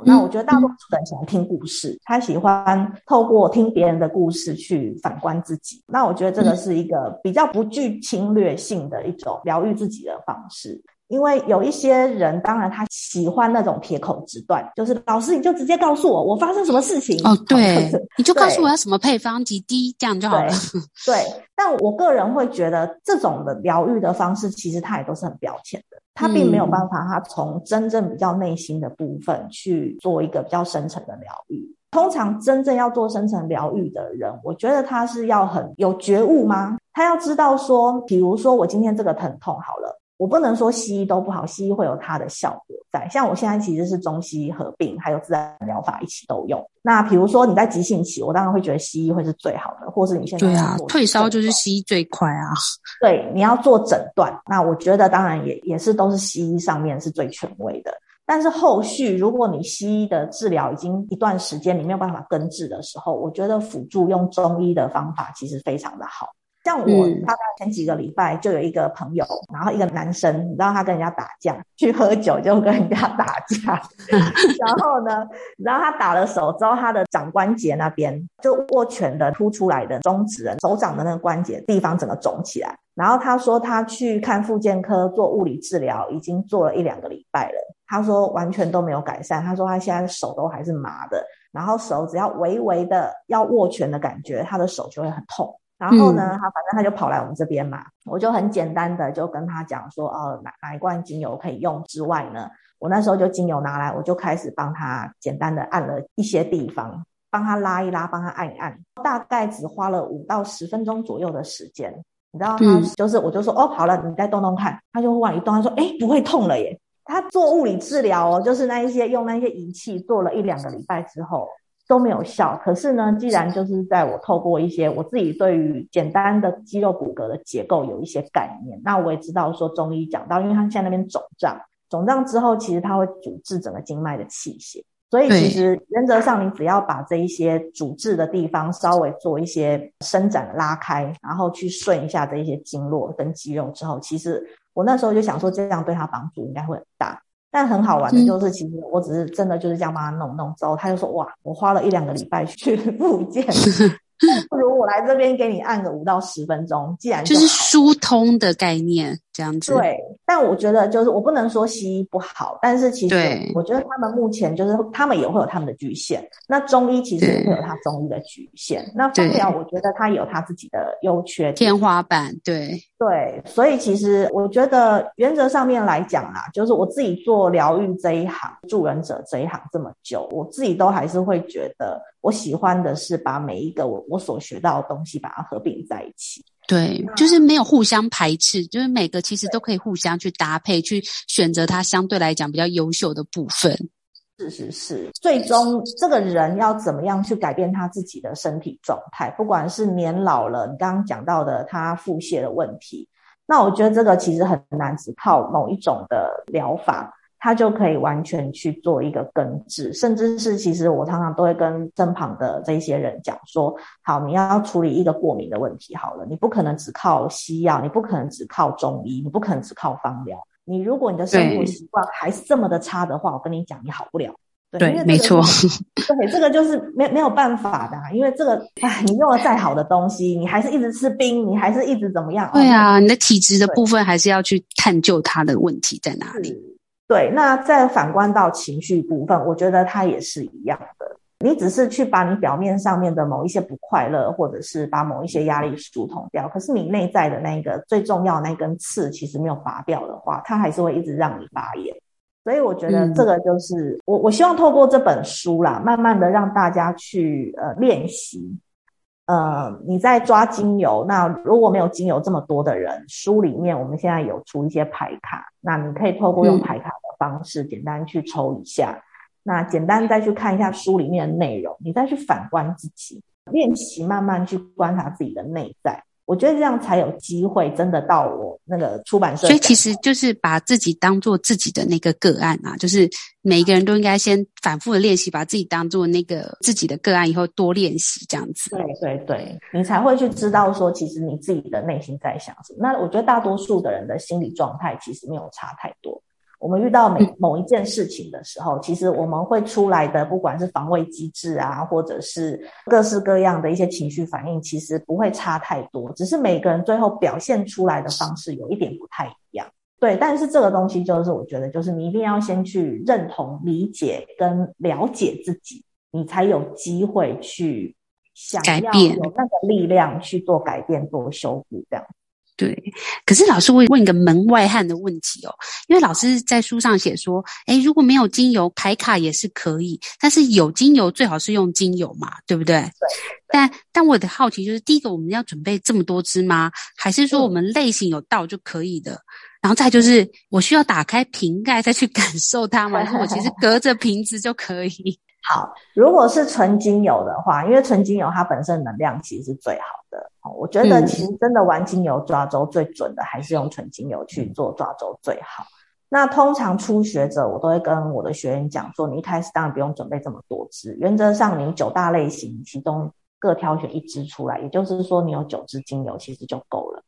好，那我觉得大多数人喜欢听故事，他喜欢透过听别人的故事去反观自己。那我觉得这个是一个比较不具侵略性的一种疗愈自己的方式。因为有一些人，当然他喜欢那种铁口直断，就是老师你就直接告诉我我发生什么事情哦，对，你就告诉我要什么配方几滴，这样就好了。对，对，但我个人会觉得这种的疗愈的方式，其实它也都是很表浅的，它并没有办法，它从真正比较内心的部分去做一个比较深层的疗愈。通常真正要做深层疗愈的人，我觉得他是要很有觉悟吗？他要知道说，比如说我今天这个疼痛好了。我不能说西医都不好，西医会有它的效果在。像我现在其实是中西医合并，还有自然疗法一起都用。那比如说你在急性期，我当然会觉得西医会是最好的，或是你现在对啊，退烧就是西医最快啊。对，你要做诊断，那我觉得当然也也是都是西医上面是最权威的。但是后续如果你西医的治疗已经一段时间你没有办法根治的时候，我觉得辅助用中医的方法其实非常的好。像我大概前几个礼拜就有一个朋友，嗯、然后一个男生，你知道他跟人家打架，去喝酒就跟人家打架，然后呢，然后他打了手之后，他的掌关节那边就握拳的凸出来的中指人手掌的那个关节地方整个肿起来，然后他说他去看复健科做物理治疗，已经做了一两个礼拜了，他说完全都没有改善，他说他现在手都还是麻的，然后手只要微微的要握拳的感觉，他的手就会很痛。然后呢，他反正他就跑来我们这边嘛，我就很简单的就跟他讲说，哦，哪哪一罐精油可以用之外呢，我那时候就精油拿来，我就开始帮他简单的按了一些地方，帮他拉一拉，帮他按一按，大概只花了五到十分钟左右的时间。你知道他就是，我就说，哦，好了，你再动动看，他就忽然一动，他说，诶，不会痛了耶。他做物理治疗哦，就是那一些用那些仪器做了一两个礼拜之后。都没有效，可是呢，既然就是在我透过一些我自己对于简单的肌肉骨骼的结构有一些概念，那我也知道说中医讲到，因为他现在那边肿胀，肿胀之后其实它会阻滞整个经脉的气血，所以其实原则上你只要把这一些阻滞的地方稍微做一些伸展拉开，然后去顺一下这一些经络跟肌肉之后，其实我那时候就想说这样对他帮助应该会很大。但很好玩的就是，其实我只是真的就是这样帮他弄弄之后，他就说：“哇，我花了一两个礼拜去 复健。”不如我来这边给你按个五到十分钟，既然就，就是疏通的概念这样子。对，但我觉得就是我不能说西医不好，但是其实我觉得他们目前就是他们也会有他们的局限。那中医其实也会有他中医的局限。那芳疗我觉得它有他自己的优缺天花板。对对，所以其实我觉得原则上面来讲啊，就是我自己做疗愈这一行、助人者这一行这么久，我自己都还是会觉得。我喜欢的是把每一个我我所学到的东西把它合并在一起，对，就是没有互相排斥，就是每个其实都可以互相去搭配，去选择它相对来讲比较优秀的部分。是是是，最终这个人要怎么样去改变他自己的身体状态，不管是年老了，你刚刚讲到的他腹泻的问题，那我觉得这个其实很难只靠某一种的疗法。他就可以完全去做一个根治，甚至是其实我常常都会跟身旁的这些人讲说：好，你要处理一个过敏的问题，好了，你不可能只靠西药，你不可能只靠中医，你不可能只靠方疗。你如果你的生活习惯还是这么的差的话，我跟你讲，你好不了。对，对没错。对，这个就是没没有办法的啊，因为这个，哎，你用了再好的东西，你还是一直吃冰，你还是一直怎么样？对啊，你的体质的部分还是要去探究它的问题在哪里。对，那再反观到情绪部分，我觉得它也是一样的。你只是去把你表面上面的某一些不快乐，或者是把某一些压力疏通掉，可是你内在的那个最重要的那根刺，其实没有拔掉的话，它还是会一直让你发炎。所以我觉得这个就是、嗯、我我希望透过这本书啦，慢慢的让大家去呃练习。呃，你在抓精油，那如果没有精油这么多的人，书里面我们现在有出一些牌卡，那你可以透过用牌卡的方式，简单去抽一下，那简单再去看一下书里面的内容，你再去反观自己，练习慢慢去观察自己的内在。我觉得这样才有机会真的到我那个出版社。所以其实就是把自己当做自己的那个个案啊，就是每一个人都应该先反复的练习，把自己当做那个自己的个案，以后多练习这样子。对对对，你才会去知道说，其实你自己的内心在想什么。那我觉得大多数的人的心理状态其实没有差太多。我们遇到每某一件事情的时候，其实我们会出来的，不管是防卫机制啊，或者是各式各样的一些情绪反应，其实不会差太多，只是每个人最后表现出来的方式有一点不太一样。对，但是这个东西就是我觉得，就是你一定要先去认同、理解跟了解自己，你才有机会去想要有那个力量去做改变、做修复这样。对，可是老师，我问一个门外汉的问题哦，因为老师在书上写说，诶，如果没有精油排卡也是可以，但是有精油最好是用精油嘛，对不对？对。但但我的好奇就是，第一个我们要准备这么多支吗？还是说我们类型有到就可以的？嗯、然后再就是，我需要打开瓶盖再去感受它吗？还是我其实隔着瓶子就可以？好，如果是纯精油的话，因为纯精油它本身能量其实是最好的。我觉得其实真的玩精油抓周最准的，还是用纯精油去做抓周最好。那通常初学者，我都会跟我的学员讲说，你一开始当然不用准备这么多支，原则上你九大类型其中各挑选一支出来，也就是说你有九支精油其实就够了。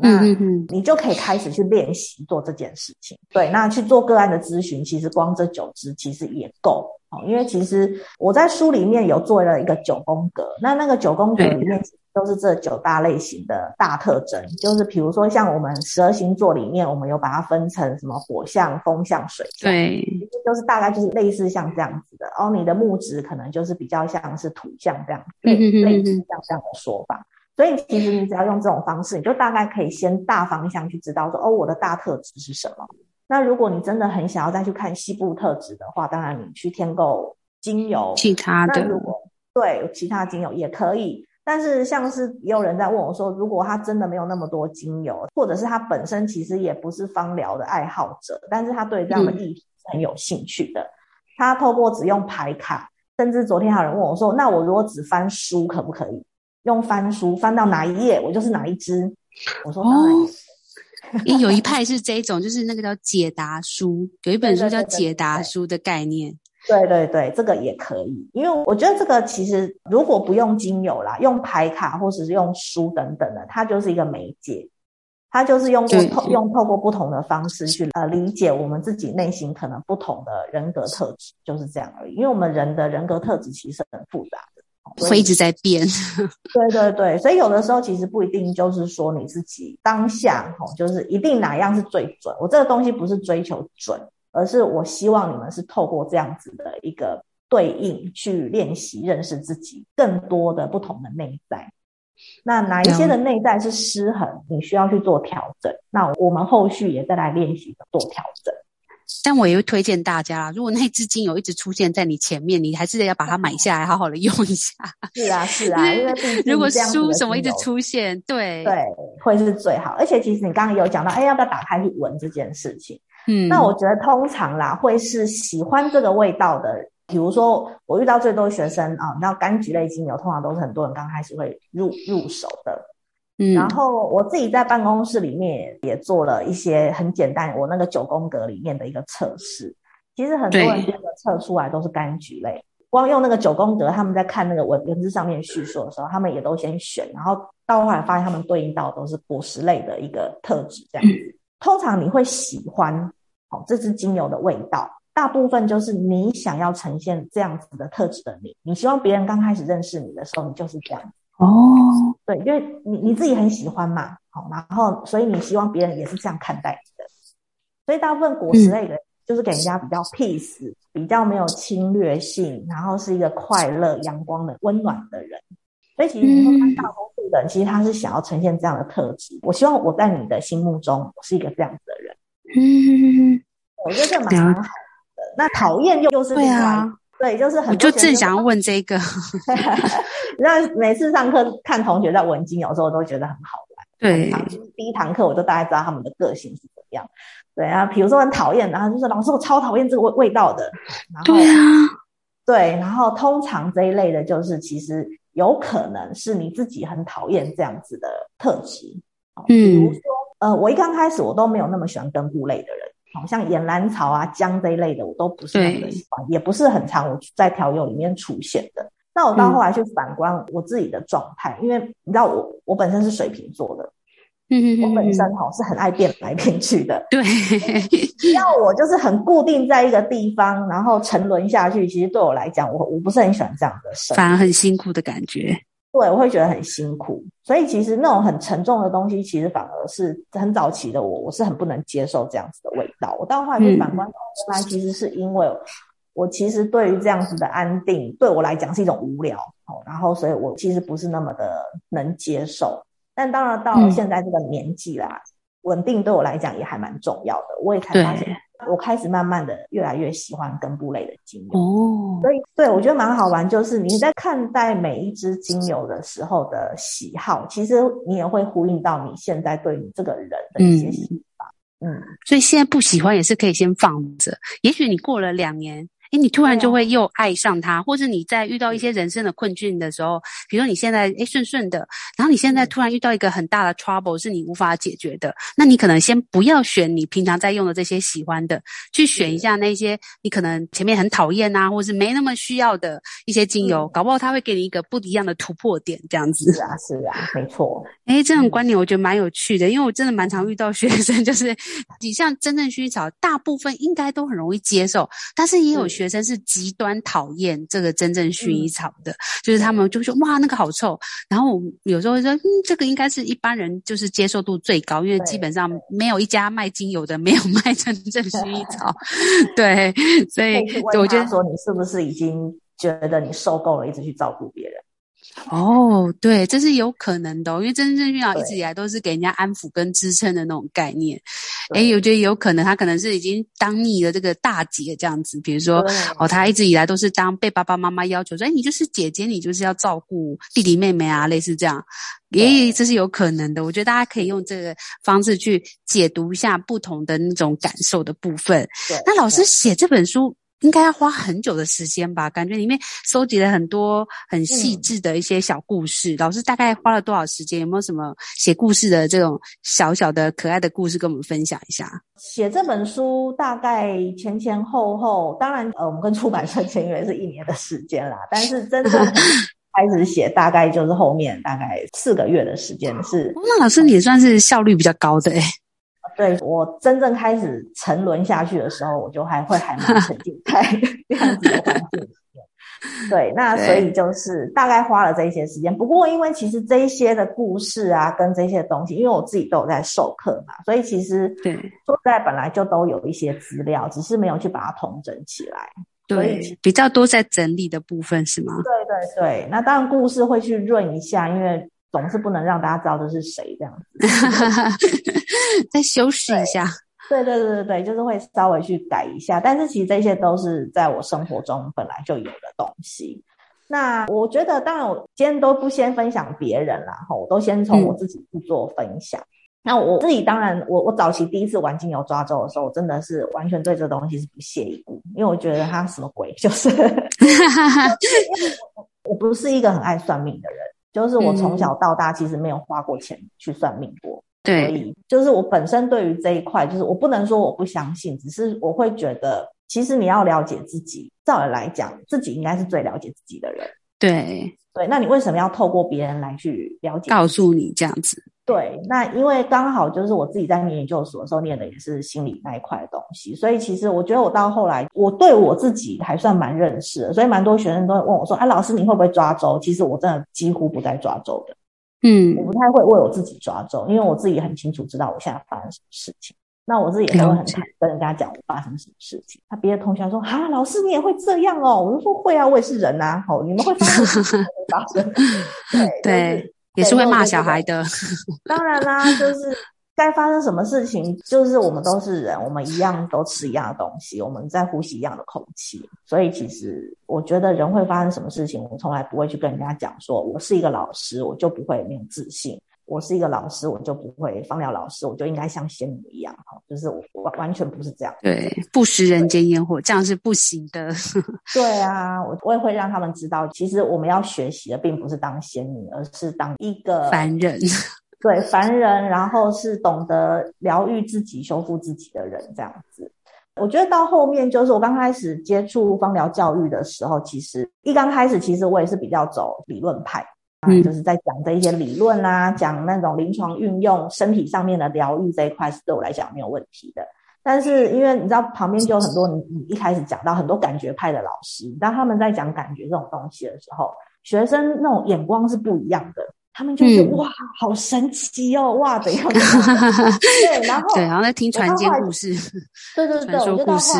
那你就可以开始去练习做这件事情。对，那去做个案的咨询，其实光这九支其实也够。哦，因为其实我在书里面有做了一个九宫格，那那个九宫格里面都是这九大类型的大特征，就是比如说像我们十二星座里面，我们有把它分成什么火象、风象、水象，对，就是大概就是类似像这样子的。哦，你的木质可能就是比较像是土象这样，类类似像这样的说法。所以其实你只要用这种方式，你就大概可以先大方向去知道说，哦，我的大特质是什么。那如果你真的很想要再去看西部特质的话，当然你去添购精油，其他的。那如果对其他精油也可以，但是像是也有人在问我说，如果他真的没有那么多精油，或者是他本身其实也不是芳疗的爱好者，但是他对这样的议题是很有兴趣的，嗯、他透过只用牌卡，甚至昨天还有人问我说，那我如果只翻书可不可以？用翻书翻到哪一页，我就是哪一只。我说当然。哦诶，有一派 是这种，就是那个叫解答书，有一本书叫解答书的概念。对对对，这个也可以，因为我觉得这个其实如果不用精油啦，用牌卡或者是用书等等的，它就是一个媒介，它就是用过透用透过不同的方式去呃理解我们自己内心可能不同的人格特质，就是这样而已。因为我们人的人格特质其实很复杂的。会一直在变，对对对，所以有的时候其实不一定就是说你自己当下吼，就是一定哪样是最准。我这个东西不是追求准，而是我希望你们是透过这样子的一个对应去练习认识自己更多的不同的内在。那哪一些的内在是失衡，你需要去做调整。那我们后续也再来练习做调整。但我也会推荐大家，如果那支精油一直出现在你前面，你还是得要把它买下来，好好的用一下。是啊，是啊，因为如果书什么一直出现，对对，会是最好。而且其实你刚刚有讲到，哎，要不要打开去闻这件事情？嗯，那我觉得通常啦，会是喜欢这个味道的。比如说，我遇到最多学生啊，你知道柑橘类精油，通常都是很多人刚开始会入入手的。嗯，然后我自己在办公室里面也做了一些很简单，我那个九宫格里面的一个测试。其实很多人这个测出来都是柑橘类，光用那个九宫格，他们在看那个文文字上面叙述的时候，他们也都先选，然后到后来发现他们对应到都是果实类的一个特质这样子。嗯、通常你会喜欢哦这支精油的味道，大部分就是你想要呈现这样子的特质的你，你希望别人刚开始认识你的时候，你就是这样。哦，对，因为你你自己很喜欢嘛，好，然后所以你希望别人也是这样看待你的，所以大部分果实类的，就是给人家比较 peace，比较没有侵略性，然后是一个快乐、阳光的、温暖的人。所以其实你会看大多数的人，其实他是想要呈现这样的特质。我希望我在你的心目中，我是一个这样子的人。嗯，我觉得这蛮蛮好的。那讨厌又又是另外。对，就是很。我就正想要问这个。那每次上课看同学在闻精油的时候，我都觉得很好玩。对，第一堂课我就大概知道他们的个性是怎么样。对啊，比如说很讨厌，然后就说老师我超讨厌这个味味道的。然后，对啊。对，然后通常这一类的，就是其实有可能是你自己很讨厌这样子的特质。嗯。比如说，呃，我一刚开始我都没有那么喜欢根部类的人。好像岩兰草啊、姜这一类的，我都不是那么喜欢，也不是很常我在调油里面出现的。那我到后来去反观我自己的状态，嗯、因为你知道我我本身是水瓶座的，嗯嗯，我本身哈是很爱变来变去的。对，要我就是很固定在一个地方，然后沉沦下去，其实对我来讲，我我不是很喜欢这样的生活，反而很辛苦的感觉。对，我会觉得很辛苦。所以其实那种很沉重的东西，其实反而是很早期的我，我是很不能接受这样子的味道。我到后来就反观，原来其实是因为我其实对于这样子的安定，对我来讲是一种无聊哦。然后所以我其实不是那么的能接受。但当然到现在这个年纪啦，嗯、稳定对我来讲也还蛮重要的。我也才发现，我开始慢慢的越来越喜欢根部类的精油。哦，所以对我觉得蛮好玩，就是你在看待每一支精油的时候的喜好，其实你也会呼应到你现在对你这个人的一些喜好。嗯，嗯，所以现在不喜欢也是可以先放着，也许你过了两年。诶，你突然就会又爱上他，或者你在遇到一些人生的困境的时候，比如说你现在诶顺顺的，然后你现在突然遇到一个很大的 trouble 是你无法解决的，那你可能先不要选你平常在用的这些喜欢的，去选一下那些你可能前面很讨厌啊，或是没那么需要的一些精油，搞不好它会给你一个不一样的突破点，这样子。是啊，是啊，没错。诶，这种观点我觉得蛮有趣的，因为我真的蛮常遇到学生，就是你像真正薰衣草，大部分应该都很容易接受，但是也有学生是极。端讨厌这个真正薰衣草的，嗯、就是他们就说哇那个好臭，然后我有时候会说嗯这个应该是一般人就是接受度最高，因为基本上没有一家卖精油的没有卖真正薰衣 草，对，所以我觉得说你是不是已经觉得你受够了一直去照顾别人？哦，对，这是有可能的，因为真正薰衣草一直以来都是给人家安抚跟支撑的那种概念。诶，我觉得有可能他可能是已经当你的这个大姐这样子，比如说哦，他一直以来都是当被爸爸妈妈要求说，哎，你就是姐姐，你就是要照顾弟弟妹妹啊，类似这样，诶，这是有可能的。我觉得大家可以用这个方式去解读一下不同的那种感受的部分。那老师写这本书。应该要花很久的时间吧？感觉里面收集了很多很细致的一些小故事。嗯、老师大概花了多少时间？有没有什么写故事的这种小小的可爱的故事跟我们分享一下？写这本书大概前前后后，当然呃，我们跟出版社 签约是一年的时间啦。但是真正 开始写，大概就是后面大概四个月的时间是。那老师你也算是效率比较高的诶、欸对，我真正开始沉沦下去的时候，我就还会还蛮沉浸在 这样子的环境里面。对，那所以就是大概花了这一些时间。不过因为其实这一些的故事啊，跟这些东西，因为我自己都有在授课嘛，所以其实对说实在本来就都有一些资料，只是没有去把它统整起来。对，比较多在整理的部分是吗？对对对，那当然故事会去润一下，因为。总是不能让大家知道这是谁这样子，再修饰一下。对对对对对，就是会稍微去改一下。但是其实这些都是在我生活中本来就有的东西。那我觉得，当然我今天都不先分享别人啦，哈，我都先从我自己去做分享。嗯、那我自己当然，我我早期第一次玩精油抓周的时候，我真的是完全对这东西是不屑一顾，因为我觉得它什么鬼，就是，我 我不是一个很爱算命的人。就是我从小到大其实没有花过钱去算命过，对、嗯，所以就是我本身对于这一块，就是我不能说我不相信，只是我会觉得，其实你要了解自己，照理来讲，自己应该是最了解自己的人。对，对，那你为什么要透过别人来去了解？告诉你这样子。对，那因为刚好就是我自己在念研究所的时候念的也是心理那一块的东西，所以其实我觉得我到后来我对我自己还算蛮认识的，所以蛮多学生都会问我说：“哎、啊，老师你会不会抓周？”其实我真的几乎不在抓周的，嗯，我不太会为我自己抓周，因为我自己很清楚知道我现在发生什么事情。那我自己也会很坦跟人家讲我发生什么事情。那别的同学说：“哈，老师你也会这样哦？”我就说：“会啊，我也是人呐。”哦，你们会发生什么发生？对对。也是会骂小孩的，当然啦，就是该发生什么事情，就是我们都是人，我们一样都吃一样的东西，我们在呼吸一样的空气，所以其实我觉得人会发生什么事情，我从来不会去跟人家讲说，我是一个老师，我就不会没有自信。我是一个老师，我就不会芳疗老师，我就应该像仙女一样哈，就是我完完全不是这样。对，不食人间烟火，这样是不行的。对啊，我我也会让他们知道，其实我们要学习的并不是当仙女，而是当一个凡人。对，凡人，然后是懂得疗愈自己、修复自己的人，这样子。我觉得到后面，就是我刚开始接触芳疗教育的时候，其实一刚开始，其实我也是比较走理论派。嗯，就是在讲这一些理论啊，讲那种临床运用、身体上面的疗愈这一块，是对我来讲没有问题的。但是因为你知道旁边就有很多你你一开始讲到很多感觉派的老师，当他们在讲感觉这种东西的时候，学生那种眼光是不一样的。他们就觉得、嗯、哇，好神奇哦，哇，怎样怎样？对，然后对，然后在听传间故事，对对对，传说故事。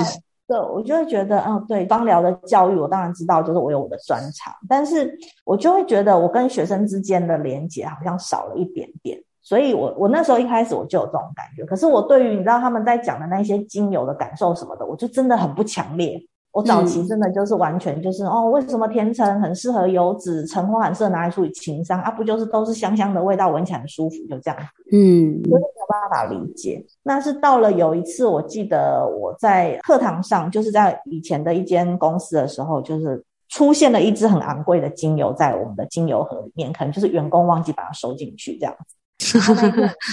对，我就会觉得，嗯，对，芳疗的教育，我当然知道，就是我有我的专长，但是我就会觉得，我跟学生之间的连接好像少了一点点，所以我我那时候一开始我就有这种感觉，可是我对于你知道他们在讲的那些精油的感受什么的，我就真的很不强烈。我早期真的就是完全就是、嗯、哦，为什么甜橙很适合油脂，橙花很适合拿来处理情伤啊？不就是都是香香的味道，闻起来很舒服，就这样子。嗯，真的没有办法理解。那是到了有一次，我记得我在课堂上，就是在以前的一间公司的时候，就是出现了一支很昂贵的精油在我们的精油盒里面，可能就是员工忘记把它收进去这样子。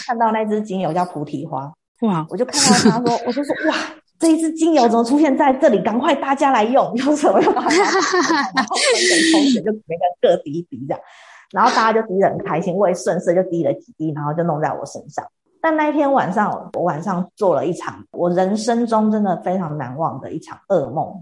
看到那支精油叫菩提花，哇！我就看到他说，我就说哇。这一支精油怎么出现在这里？赶快大家来用！用什么用？然后分给同学，就每个人各滴一滴这样，然后大家就滴得很开心，我也顺势就滴了几滴，然后就弄在我身上。但那一天晚上，我晚上做了一场我人生中真的非常难忘的一场噩梦。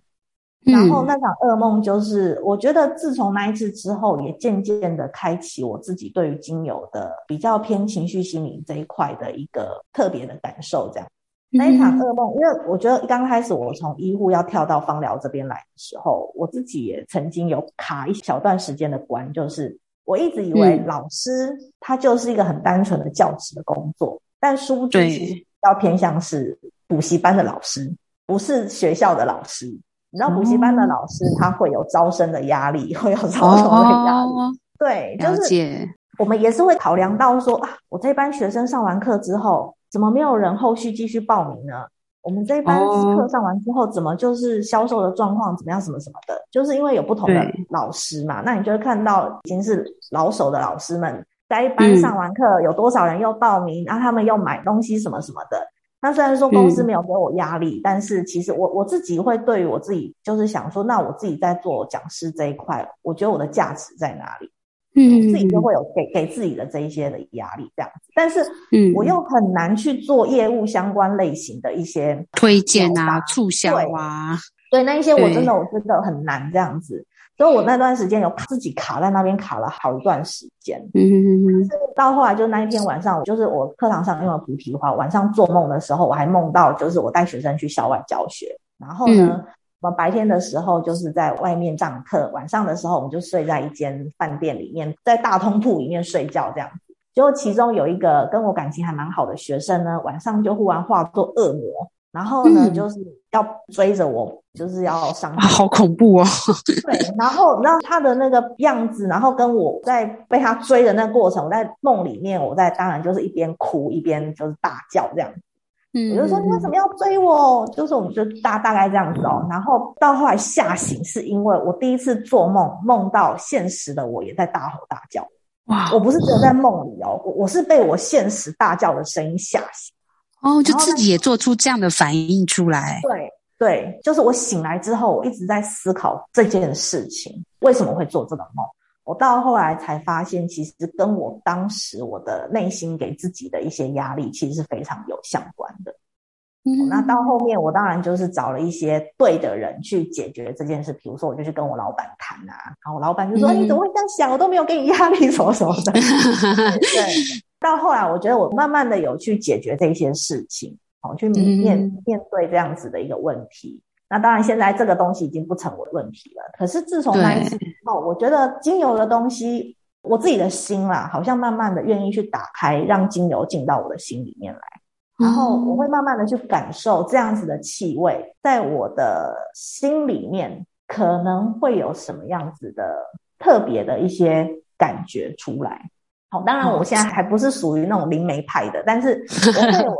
然后那场噩梦就是，我觉得自从那一次之后，也渐渐的开启我自己对于精油的比较偏情绪心理这一块的一个特别的感受，这样。那一场噩梦，因为我觉得刚开始我从医护要跳到芳疗这边来的时候，我自己也曾经有卡一小段时间的关，就是我一直以为老师他就是一个很单纯的教职的工作，但殊不知其实要偏向是补习班的老师，不是学校的老师。你知道补习班的老师他会有招生的压力，会有招生的压力，对，就是我们也是会考量到说啊，我这班学生上完课之后。怎么没有人后续继续报名呢？我们这一班课上完之后，怎么就是销售的状况怎么样？什么什么的，就是因为有不同的老师嘛。那你就会看到已经是老手的老师们在一班上完课，有多少人又报名，然后他们又买东西什么什么的。那虽然说公司没有给我压力，但是其实我我自己会对于我自己就是想说，那我自己在做讲师这一块，我觉得我的价值在哪里？嗯，自己就会有给给自己的这一些的压力这样子，但是，嗯，我又很难去做业务相关类型的一些推荐啊、促。销啊，对，那一些我真的我真的很难这样子，所以我那段时间有自己卡在那边卡了好一段时间，嗯嗯嗯，到后来就那一天晚上，就是我课堂上用了菩提花，晚上做梦的时候，我还梦到就是我带学生去校外教学，然后呢。嗯我们白天的时候就是在外面上课，晚上的时候我们就睡在一间饭店里面，在大通铺里面睡觉这样子。结果其中有一个跟我感情还蛮好的学生呢，晚上就忽然化作恶魔，然后呢、嗯、就是要追着我，就是要伤害。好恐怖哦！对，然后然后他的那个样子，然后跟我在被他追的那个过程，我在梦里面，我在当然就是一边哭一边就是大叫这样子。嗯，我就说你为什么要追我？就是我们就大大概这样子哦。然后到后来吓醒，是因为我第一次做梦，梦到现实的我也在大吼大叫。哇！我不是只有在梦里哦，我我是被我现实大叫的声音吓醒。哦，就自己也做出这样的反应出来。对对，就是我醒来之后，我一直在思考这件事情，为什么会做这个梦。我到后来才发现，其实跟我当时我的内心给自己的一些压力，其实是非常有相关的。嗯，那到后面我当然就是找了一些对的人去解决这件事。比如说，我就去跟我老板谈啊，然后我老板就说：“嗯，你怎么会这样想？我都没有给你压力，什么什么的。”对。到后来，我觉得我慢慢的有去解决这些事情，好，去面面对这样子的一个问题。那当然，现在这个东西已经不成为问题了。可是自从那一次以后，我觉得精油的东西，我自己的心啦，好像慢慢的愿意去打开，让精油进到我的心里面来。然后我会慢慢的去感受这样子的气味，在我的心里面可能会有什么样子的特别的一些感觉出来。好，当然我现在还不是属于那种灵媒派的，但是我会有。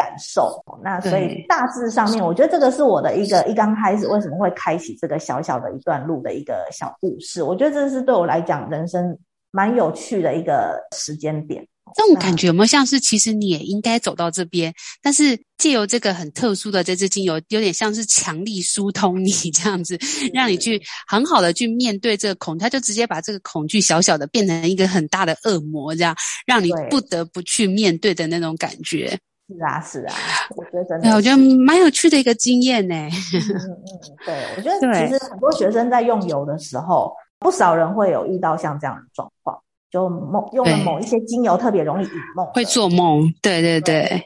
感受，那所以大致上面，我觉得这个是我的一个一刚开始为什么会开启这个小小的一段路的一个小故事。我觉得这是对我来讲人生蛮有趣的一个时间点。这种感觉有没有像是，其实你也应该走到这边，但是借由这个很特殊的这支精油，有点像是强力疏通你这样子，让你去很好的去面对这个恐惧，他就直接把这个恐惧小小的变成一个很大的恶魔，这样让你不得不去面对的那种感觉。是啊，是啊，我觉得真的，对，我觉得蛮有趣的一个经验呢。嗯嗯，对，我觉得其实很多学生在用油的时候，不少人会有遇到像这样的状况。就梦用了某一些精油，特别容易引梦，会做梦。对对对，对，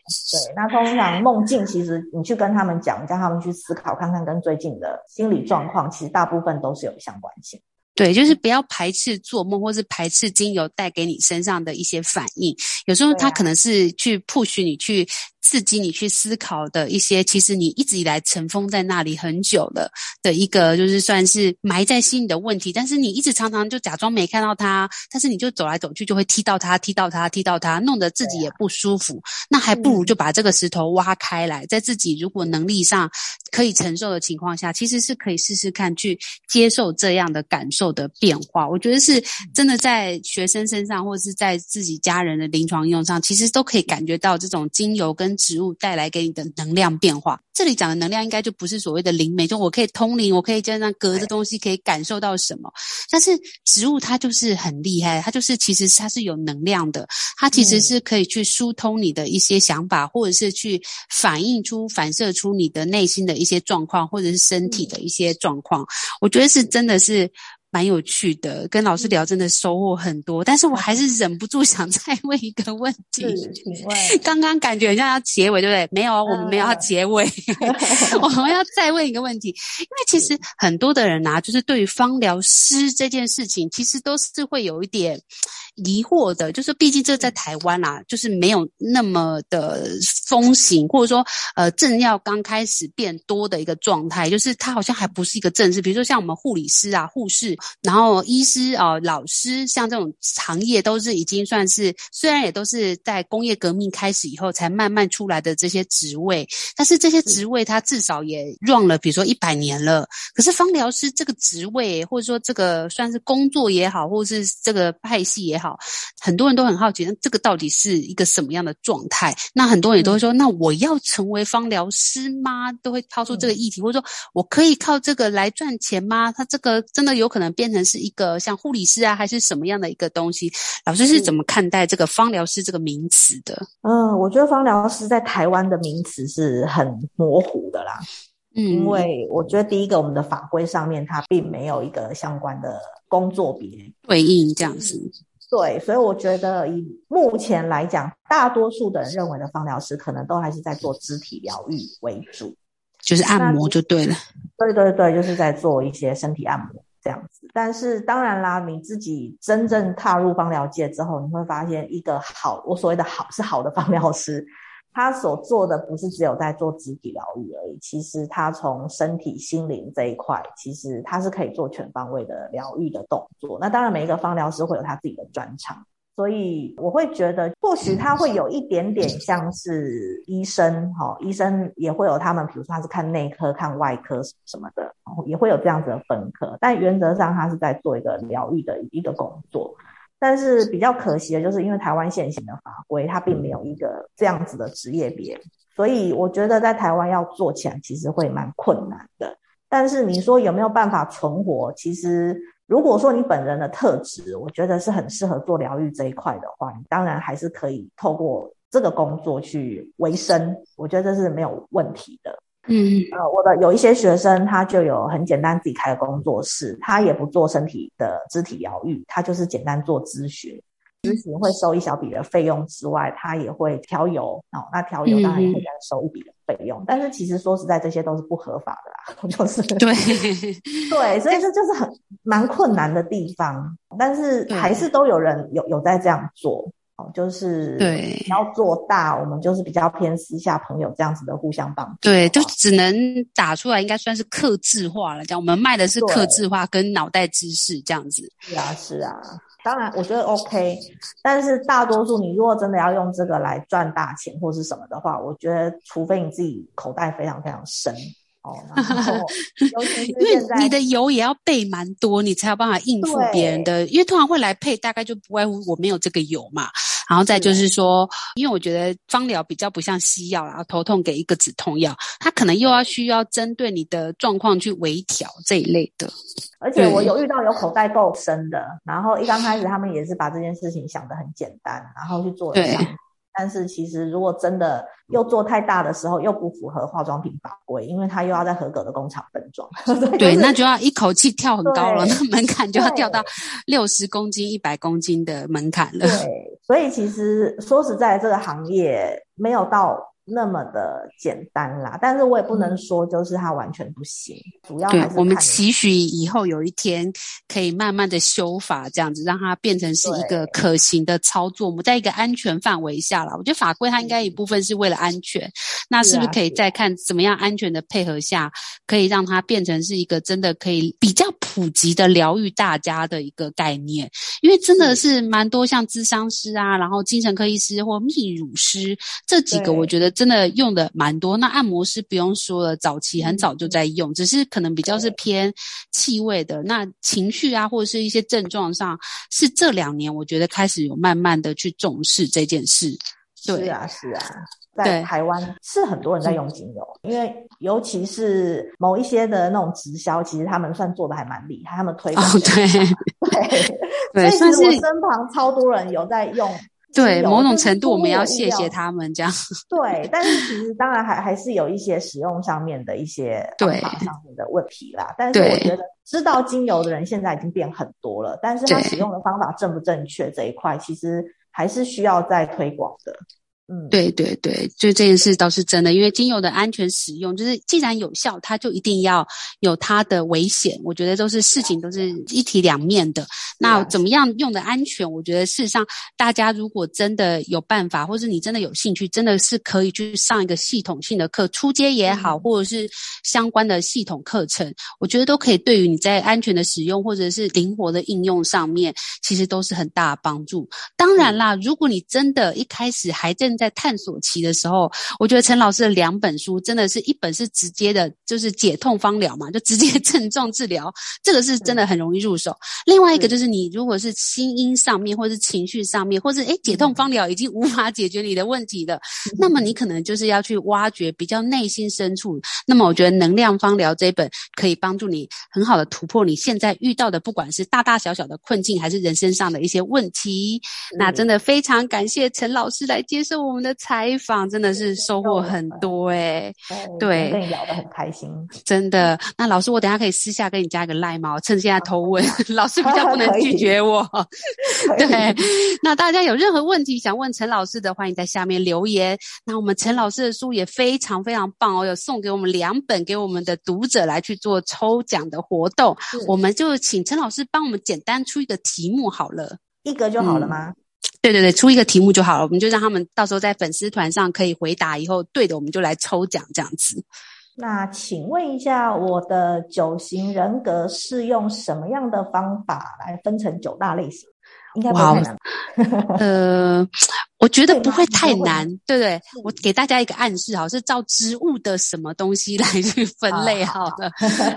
那通常梦境，其实你去跟他们讲，叫他们去思考，看看跟最近的心理状况，其实大部分都是有相关性。对，就是不要排斥做梦，或是排斥精油带给你身上的一些反应。有时候它可能是去 push 你去。刺激你去思考的一些，其实你一直以来尘封在那里很久了的一个，就是算是埋在心里的问题。但是你一直常常就假装没看到它，但是你就走来走去就会踢到它，踢到它，踢到它，弄得自己也不舒服。那还不如就把这个石头挖开来，在自己如果能力上可以承受的情况下，其实是可以试试看去接受这样的感受的变化。我觉得是真的在学生身上，或者是在自己家人的临床应用上，其实都可以感觉到这种精油跟植物带来给你的能量变化，这里讲的能量应该就不是所谓的灵媒，就我可以通灵，我可以这样隔着东西可以感受到什么。但是植物它就是很厉害，它就是其实它是有能量的，它其实是可以去疏通你的一些想法，或者是去反映出、反射出你的内心的一些状况，或者是身体的一些状况。我觉得是真的是。蛮有趣的，跟老师聊真的收获很多，但是我还是忍不住想再问一个问题。刚刚感觉好像要结尾，对不对？没有，我们没有要结尾，我们要再问一个问题，因为其实很多的人啊，就是对于芳疗师这件事情，其实都是会有一点。疑惑的，就是毕竟这在台湾啦、啊，就是没有那么的风行，或者说呃正要刚开始变多的一个状态，就是它好像还不是一个正式。比如说像我们护理师啊、护士，然后医师啊、呃、老师，像这种行业都是已经算是，虽然也都是在工业革命开始以后才慢慢出来的这些职位，但是这些职位它至少也 run 了，比如说一百年了。可是芳疗师这个职位，或者说这个算是工作也好，或者是这个派系也好。好，很多人都很好奇，那这个到底是一个什么样的状态？那很多人也都会说，嗯、那我要成为芳疗师吗？都会抛出这个议题，嗯、或者说我可以靠这个来赚钱吗？他这个真的有可能变成是一个像护理师啊，还是什么样的一个东西？老师是怎么看待这个芳疗师这个名词的？嗯，我觉得芳疗师在台湾的名词是很模糊的啦。嗯，因为我觉得第一个，我们的法规上面它并没有一个相关的工作别对应这样子。对，所以我觉得以目前来讲，大多数的人认为的芳疗师可能都还是在做肢体疗愈为主，就是按摩就对了。对对对，就是在做一些身体按摩这样子。但是当然啦，你自己真正踏入芳疗界之后，你会发现一个好，我所谓的好是好的 芳疗师。他所做的不是只有在做肢体疗愈而已，其实他从身体、心灵这一块，其实他是可以做全方位的疗愈的动作。那当然，每一个芳疗师会有他自己的专长，所以我会觉得，或许他会有一点点像是医生，哈，医生也会有他们，比如说他是看内科、看外科什么的，也会有这样子的分科，但原则上他是在做一个疗愈的一个工作。但是比较可惜的就是，因为台湾现行的法规，它并没有一个这样子的职业别，所以我觉得在台湾要做起来其实会蛮困难的。但是你说有没有办法存活？其实如果说你本人的特质，我觉得是很适合做疗愈这一块的话，你当然还是可以透过这个工作去维生，我觉得这是没有问题的。嗯，呃，我的有一些学生，他就有很简单自己开的工作室，他也不做身体的肢体疗愈，他就是简单做咨询，咨询会收一小笔的费用之外，他也会调油哦，那调油当然也会再收一笔的费用，嗯、但是其实说实在，这些都是不合法的啦，就是对。对，所以这就是很蛮困难的地方，但是还是都有人有有在这样做。哦，就是对，你要做大，我们就是比较偏私下朋友这样子的互相帮助。对，就只能打出来，应该算是克制化了。这样，我们卖的是克制化跟脑袋知识这样子。是啊，是啊，当然我觉得 OK，但是大多数你如果真的要用这个来赚大钱或是什么的话，我觉得除非你自己口袋非常非常深。哦，然后 因为你的油也要备蛮多，你才有办法应付别人的。因为通常会来配，大概就不外乎我没有这个油嘛。然后再就是说，因为我觉得芳疗比较不像西药，然后头痛给一个止痛药，它可能又要需要针对你的状况去微调这一类的。而且我有遇到有口袋够深的，然后一刚开始他们也是把这件事情想得很简单，然后去做了。对。但是其实，如果真的又做太大的时候，又不符合化妆品法规，因为它又要在合格的工厂分装。对，那就要一口气跳很高了，那门槛就要跳到六十公斤、一百公斤的门槛了。对，所以其实说实在，这个行业没有到。那么的简单啦，但是我也不能说就是它完全不行，嗯、主要还是对我们期许以后有一天可以慢慢的修法，这样子让它变成是一个可行的操作。我们在一个安全范围下啦，我觉得法规它应该一部分是为了安全，那是不是可以再看怎么样安全的配合下，可以让它变成是一个真的可以比较普及的疗愈大家的一个概念？因为真的是蛮多像咨商师啊，然后精神科医师或泌乳师这几个，我觉得。真的用的蛮多，那按摩师不用说了，早期很早就在用，只是可能比较是偏气味的。那情绪啊，或者是一些症状上，是这两年我觉得开始有慢慢的去重视这件事。对，是啊，是啊，在台湾是很多人在用精油，因为尤其是某一些的那种直销，其实他们算做的还蛮厉害，他们推广、哦、对 对，所以其实我身旁超多人有在用。对，某种程度我们要谢谢他们这样。对，但是其实当然还还是有一些使用上面的一些 方法上面的问题啦。但是我觉得知道精油的人现在已经变很多了，但是他使用的方法正不正确这一块，其实还是需要再推广的。嗯，对对对，就这件事倒是真的，因为精油的安全使用，就是既然有效，它就一定要有它的危险。我觉得都是事情都是一体两面的。那怎么样用的安全？我觉得事实上，大家如果真的有办法，或是你真的有兴趣，真的是可以去上一个系统性的课，初阶也好，或者是相关的系统课程，我觉得都可以对于你在安全的使用或者是灵活的应用上面，其实都是很大的帮助。当然啦，如果你真的一开始还正在探索期的时候，我觉得陈老师的两本书真的是一本是直接的，就是解痛方疗嘛，就直接 症状治疗，这个是真的很容易入手。另外一个就是你如果是心因上面，或是情绪上面，或是诶解痛方疗已经无法解决你的问题了，那么你可能就是要去挖掘比较内心深处。那么我觉得能量方疗这一本可以帮助你很好的突破你现在遇到的，不管是大大小小的困境，还是人生上的一些问题。那真的非常感谢陈老师来接受。我们的采访真的是收获很多诶、欸、对，跟你聊得很开心，真的。那老师，我等下可以私下跟你加一个赖吗？我趁现在偷问，老师比较不能拒绝我。对，那大家有任何问题想问陈老师的，欢迎在下面留言。那我们陈老师的书也非常非常棒哦，有送给我们两本给我们的读者来去做抽奖的活动。我们就请陈老师帮我们简单出一个题目好了，一格就好了吗？嗯对对对，出一个题目就好了，我们就让他们到时候在粉丝团上可以回答，以后对的我们就来抽奖这样子。那请问一下，我的九型人格是用什么样的方法来分成九大类型？应该不太难。呃。我觉得不会太难，对不对？我给大家一个暗示，好，是照植物的什么东西来去分类，好的，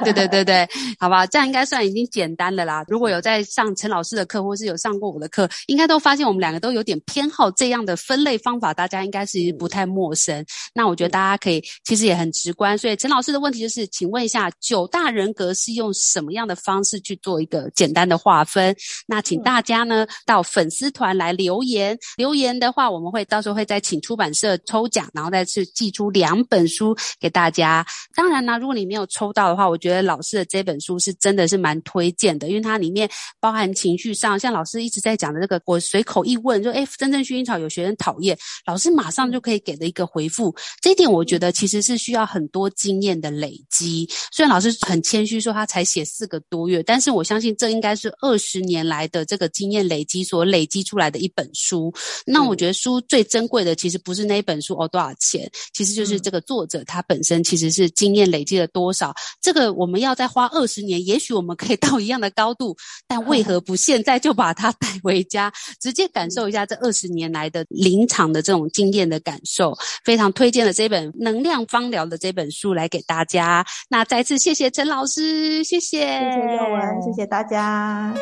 对对对对，好吧，这样应该算已经简单了啦。如果有在上陈老师的课，或是有上过我的课，应该都发现我们两个都有点偏好这样的分类方法，大家应该是不太陌生。那我觉得大家可以，其实也很直观。所以陈老师的问题就是，请问一下，九大人格是用什么样的方式去做一个简单的划分？那请大家呢到粉丝团来留言，留言的。话我们会到时候会再请出版社抽奖，然后再去寄出两本书给大家。当然呢，如果你没有抽到的话，我觉得老师的这本书是真的是蛮推荐的，因为它里面包含情绪上，像老师一直在讲的这个，我随口一问，说，诶，真正薰衣草有学生讨厌，老师马上就可以给的一个回复。这一点我觉得其实是需要很多经验的累积。虽然老师很谦虚说他才写四个多月，但是我相信这应该是二十年来的这个经验累积所累积出来的一本书。那我觉得。书最珍贵的其实不是那一本书哦，多少钱，其实就是这个作者他本身其实是经验累积了多少。这个我们要再花二十年，也许我们可以到一样的高度，但为何不现在就把它带回家，直接感受一下这二十年来的临场的这种经验的感受？非常推荐了这本能量芳疗的这本书来给大家。那再次谢谢陈老师，谢谢，谢谢宥雯，谢谢大家。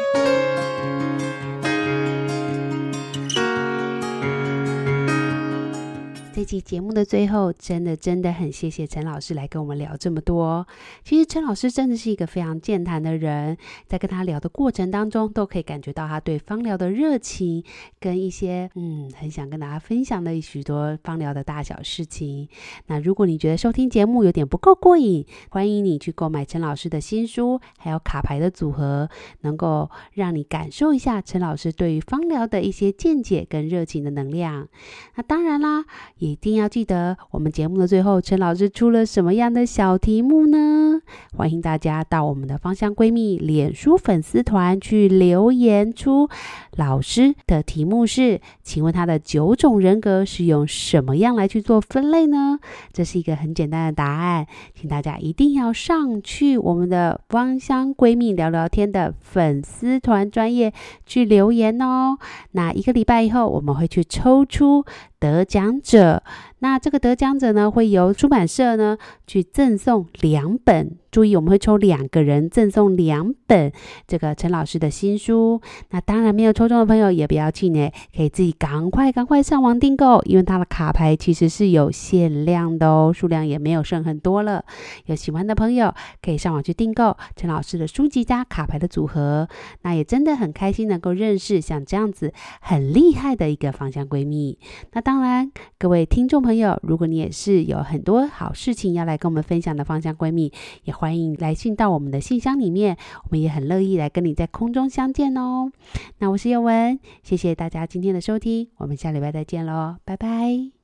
这期节目的最后，真的真的很谢谢陈老师来跟我们聊这么多。其实陈老师真的是一个非常健谈的人，在跟他聊的过程当中，都可以感觉到他对芳疗的热情，跟一些嗯很想跟大家分享的许多芳疗的大小事情。那如果你觉得收听节目有点不够过瘾，欢迎你去购买陈老师的新书，还有卡牌的组合，能够让你感受一下陈老师对于芳疗的一些见解跟热情的能量。那当然啦。也一定要记得，我们节目的最后，陈老师出了什么样的小题目呢？欢迎大家到我们的芳香闺蜜脸书粉丝团去留言出老师的题目是，请问他的九种人格是用什么样来去做分类呢？这是一个很简单的答案，请大家一定要上去我们的芳香闺蜜聊聊天的粉丝团专业去留言哦。那一个礼拜以后，我们会去抽出得奖者。那这个得奖者呢，会由出版社呢去赠送两本。注意，我们会抽两个人赠送两本这个陈老师的新书。那当然没有抽中的朋友也不要气馁，可以自己赶快赶快上网订购，因为它的卡牌其实是有限量的哦，数量也没有剩很多了。有喜欢的朋友可以上网去订购陈老师的书籍加卡牌的组合。那也真的很开心能够认识像这样子很厉害的一个芳香闺蜜。那当然，各位听众朋友，如果你也是有很多好事情要来跟我们分享的芳香闺蜜，也欢迎来信到我们的信箱里面，我们也很乐意来跟你在空中相见哦。那我是叶文，谢谢大家今天的收听，我们下礼拜再见喽，拜拜。